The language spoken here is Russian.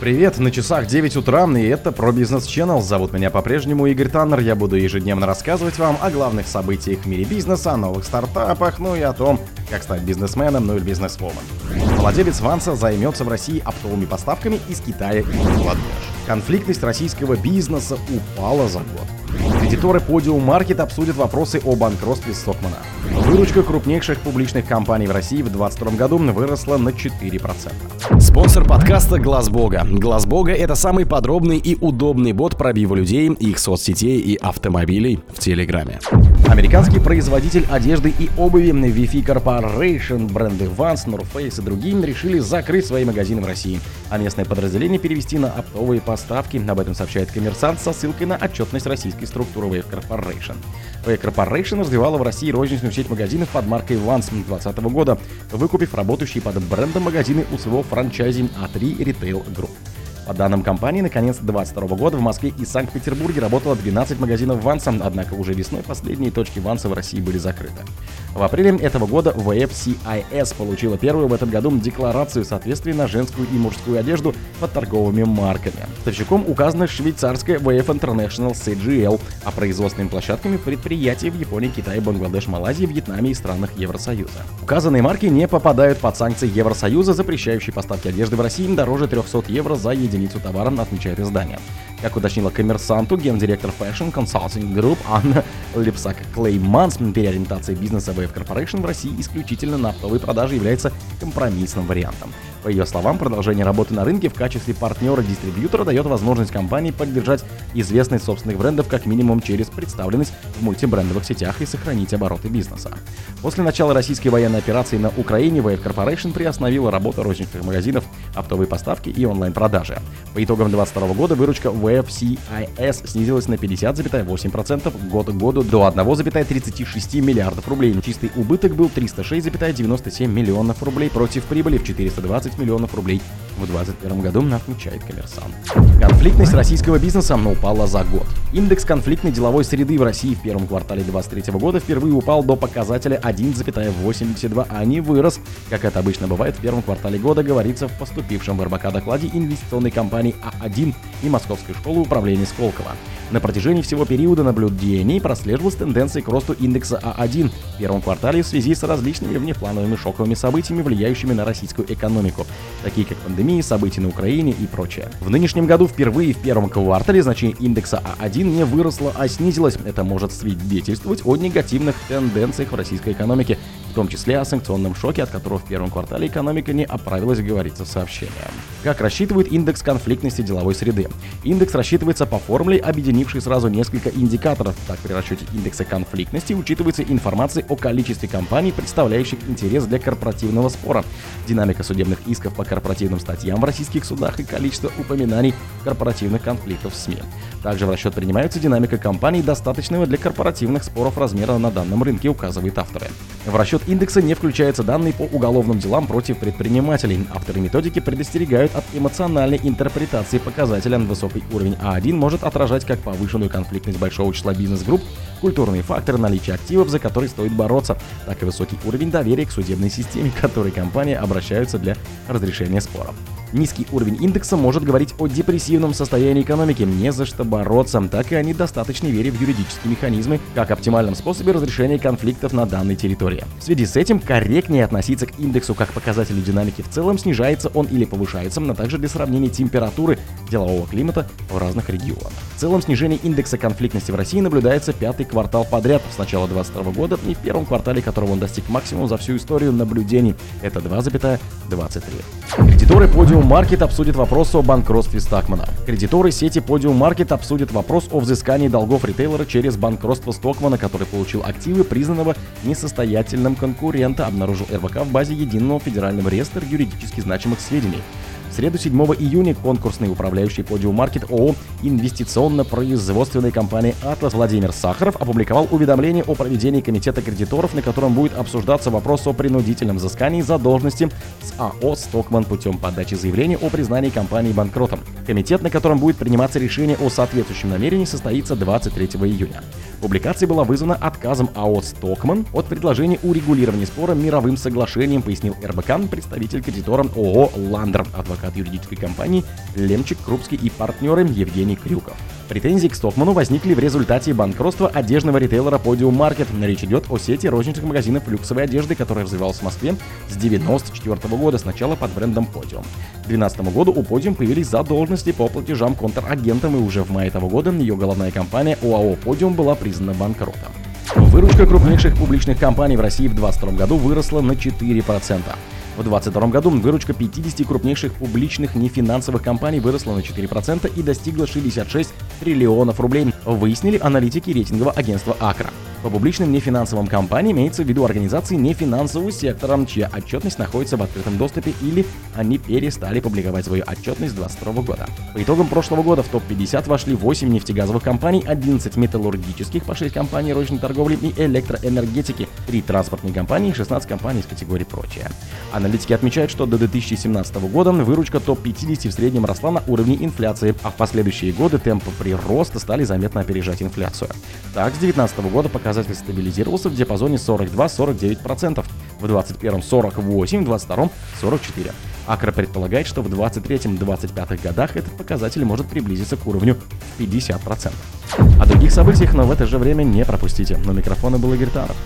Привет, на часах 9 утра, и это про бизнес Channel. Зовут меня по-прежнему Игорь Таннер. Я буду ежедневно рассказывать вам о главных событиях в мире бизнеса, о новых стартапах, ну и о том, как стать бизнесменом, ну или бизнесвомен. Владелец Ванса займется в России оптовыми поставками из Китая и Бангладеш. Конфликтность российского бизнеса упала за год. Кредиторы Podium Market обсудят вопросы о банкротстве Стокмана. Выручка крупнейших публичных компаний в России в 2022 году выросла на 4%. Спонсор подкаста Глаз Бога. Глаз Бога это самый подробный и удобный бот пробива людей, их соцсетей и автомобилей в Телеграме. Американский производитель одежды и обуви Wi-Fi Corporation, бренды Vans, North Face и другие решили закрыть свои магазины в России, а местное подразделение перевести на оптовые поставки. Об этом сообщает коммерсант со ссылкой на отчетность российской структуры Wave Corporation. Wave Corporation развивала в России розничную сеть магазинов под маркой Vans 2020 года, выкупив работающие под брендом магазины у своего франчайзи A3 Retail Group. По данным компании, на конец 2022 года в Москве и Санкт-Петербурге работало 12 магазинов Ванса, однако уже весной последние точки Ванса в России были закрыты. В апреле этого года VFCIS получила первую в этом году декларацию соответствия на женскую и мужскую одежду под торговыми марками. Поставщиком указана швейцарская VF International CGL, а производственными площадками предприятия в Японии, Китае, Бангладеш, Малайзии, Вьетнаме и странах Евросоюза. Указанные марки не попадают под санкции Евросоюза, запрещающие поставки одежды в России дороже 300 евро за единицу товара, отмечает издание. Как уточнила коммерсанту, гендиректор Fashion Consulting Group Анна Липсак Клейманс, переориентация бизнеса VF Corporation в России исключительно на оптовые продажи является компромиссным вариантом. По ее словам, продолжение работы на рынке в качестве партнера-дистрибьютора дает возможность компании поддержать известность собственных брендов как минимум через представленность в мультибрендовых сетях и сохранить обороты бизнеса. После начала российской военной операции на Украине Wave Corporation приостановила работу розничных магазинов, оптовые поставки и онлайн-продажи. По итогам 2022 года выручка WFCIS снизилась на 50,8% год к году до 1,36 миллиардов рублей. Чистый убыток был 306,97 миллионов рублей против прибыли в 420 15 миллионов рублей в 2021 году, отмечает коммерсант. Конфликтность российского бизнеса упала за год. Индекс конфликтной деловой среды в России в первом квартале 2023 года впервые упал до показателя 1,82, а не вырос, как это обычно бывает в первом квартале года, говорится в поступившем в РБК докладе инвестиционной компании А1 и Московской школы управления Сколково. На протяжении всего периода наблюдений прослеживалась тенденция к росту индекса А1 в первом квартале в связи с различными внеплановыми шоковыми событиями, влияющими на российскую экономику, такие как пандемия, события на Украине и прочее. В нынешнем году впервые в первом квартале значение индекса А1 не выросло, а снизилось. Это может свидетельствовать о негативных тенденциях в российской экономике, в том числе о санкционном шоке, от которого в первом квартале экономика не оправилась, говорится в сообщении. Как рассчитывает индекс конфликтности деловой среды? Индекс рассчитывается по формуле, объединившей сразу несколько индикаторов. Так, при расчете индекса конфликтности учитывается информация о количестве компаний, представляющих интерес для корпоративного спора, динамика судебных исков по корпоративным статьям в российских судах и количество упоминаний корпоративных конфликтов в СМИ. Также в расчет принимается динамика компаний, достаточного для корпоративных споров размера на данном рынке, указывают авторы. В расчет индекса не включаются данные по уголовным делам против предпринимателей. Авторы методики предостерегают от эмоциональной интерпретации показателя. Высокий уровень А1 может отражать как повышенную конфликтность большого числа бизнес-групп, культурные факторы, наличие активов, за которые стоит бороться, так и высокий уровень доверия к судебной системе, к которой компании обращаются для разрешения споров. Низкий уровень индекса может говорить о депрессивном состоянии экономики, не за что бороться, так и о недостаточной вере в юридические механизмы как оптимальном способе разрешения конфликтов на данной территории. В связи с этим корректнее относиться к индексу как показателю динамики в целом, снижается он или повышается, но также для сравнения температуры делового климата в разных регионах. В целом снижение индекса конфликтности в России наблюдается пятый квартал подряд с начала 2022 года и в первом квартале которого он достиг максимума за всю историю наблюдений. Это 2,23. Кредиторы Podium Market обсудят вопрос о банкротстве Стакмана. Кредиторы сети Podium Market обсудят вопрос о взыскании долгов ритейлера через банкротство Стокмана, который получил активы признанного несостоятельным конкурента, обнаружил РБК в базе Единого федерального реестра юридически значимых сведений. Среду 7 июня конкурсный управляющий Market ООО инвестиционно-производственной компании «Атлас» Владимир Сахаров опубликовал уведомление о проведении комитета кредиторов, на котором будет обсуждаться вопрос о принудительном взыскании задолженности с АО «Стокман» путем подачи заявления о признании компании банкротом. Комитет, на котором будет приниматься решение о соответствующем намерении, состоится 23 июня. Публикация была вызвана отказом АО «Стокман» от предложения урегулирования спора мировым соглашением, пояснил РБК представитель кредитора ООО «Ландер», адвокат юридической компании «Лемчик, Крупский и партнеры» Евгений Крюков. Претензии к Стокману возникли в результате банкротства одежного ритейлера Podium Market. Речь идет о сети розничных магазинов люксовой одежды, которая развивалась в Москве с 1994 года, сначала под брендом Podium. К 2012 году у Podium появились задолженности по платежам контрагентам, и уже в мае того года ее головная компания ОАО Podium была признана банкротом. Выручка крупнейших публичных компаний в России в 2022 году выросла на 4%. В 2022 году выручка 50 крупнейших публичных нефинансовых компаний выросла на 4% и достигла 66 триллионов рублей, выяснили аналитики рейтингового агентства Акра. По публичным нефинансовым компаниям имеется в виду организации нефинансового сектора, чья отчетность находится в открытом доступе или они перестали публиковать свою отчетность с 2022 года. По итогам прошлого года в топ-50 вошли 8 нефтегазовых компаний, 11 металлургических, по 6 компаний розничной торговли и электроэнергетики, 3 транспортные компании и 16 компаний из категории «Прочее». Аналитики отмечают, что до 2017 года выручка топ-50 в среднем росла на уровне инфляции, а в последующие годы темпы прироста стали заметно опережать инфляцию. Так, с 2019 года показатель показатель стабилизировался в диапазоне 42-49%, в 21-м 48, в 22-м 44. Акра предполагает, что в 23-25 годах этот показатель может приблизиться к уровню 50%. О других событиях, но в это же время не пропустите. На микрофона был Игорь Танов.